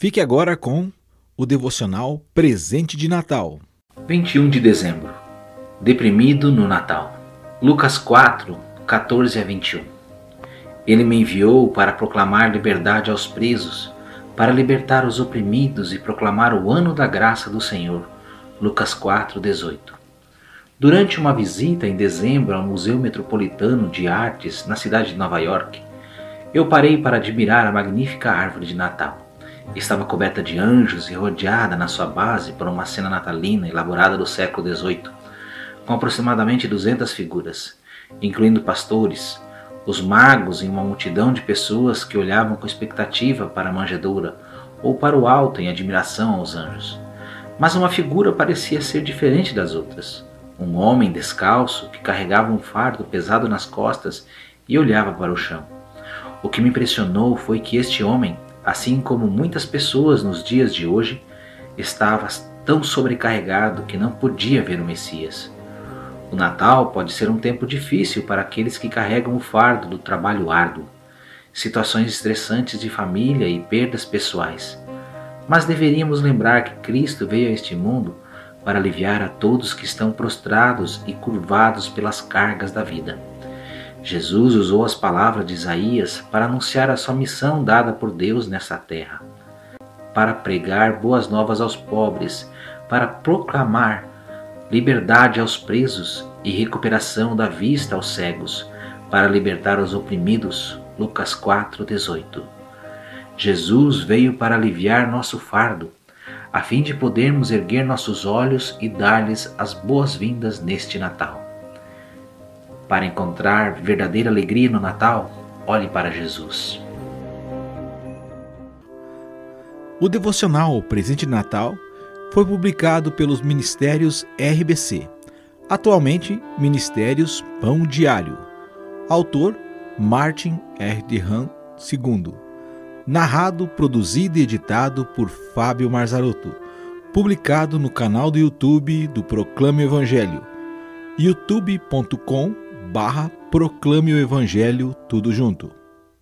Fique agora com o devocional Presente de Natal. 21 de dezembro. Deprimido no Natal. Lucas 4, 14 a 21. Ele me enviou para proclamar liberdade aos presos, para libertar os oprimidos e proclamar o ano da graça do Senhor. Lucas 4, 18. Durante uma visita em dezembro ao Museu Metropolitano de Artes na cidade de Nova York, eu parei para admirar a magnífica árvore de Natal. Estava coberta de anjos e rodeada na sua base por uma cena natalina elaborada do século XVIII, com aproximadamente 200 figuras, incluindo pastores, os magos e uma multidão de pessoas que olhavam com expectativa para a manjedoura ou para o alto em admiração aos anjos. Mas uma figura parecia ser diferente das outras. Um homem descalço que carregava um fardo pesado nas costas e olhava para o chão. O que me impressionou foi que este homem assim como muitas pessoas nos dias de hoje, estava tão sobrecarregado que não podia ver o Messias. O Natal pode ser um tempo difícil para aqueles que carregam o fardo do trabalho árduo, situações estressantes de família e perdas pessoais. Mas deveríamos lembrar que Cristo veio a este mundo para aliviar a todos que estão prostrados e curvados pelas cargas da vida. Jesus usou as palavras de Isaías para anunciar a sua missão dada por Deus nessa terra, para pregar boas novas aos pobres, para proclamar liberdade aos presos e recuperação da vista aos cegos, para libertar os oprimidos. Lucas 4:18. Jesus veio para aliviar nosso fardo, a fim de podermos erguer nossos olhos e dar-lhes as boas-vindas neste Natal. Para encontrar verdadeira alegria no Natal, olhe para Jesus. O devocional Presente de Natal foi publicado pelos Ministérios RBC, atualmente Ministérios Pão Diário. Autor Martin R. de Han II. Narrado, produzido e editado por Fábio Marzarotto. Publicado no canal do YouTube do Proclame Evangelho, youtube.com barra Proclame o Evangelho tudo junto.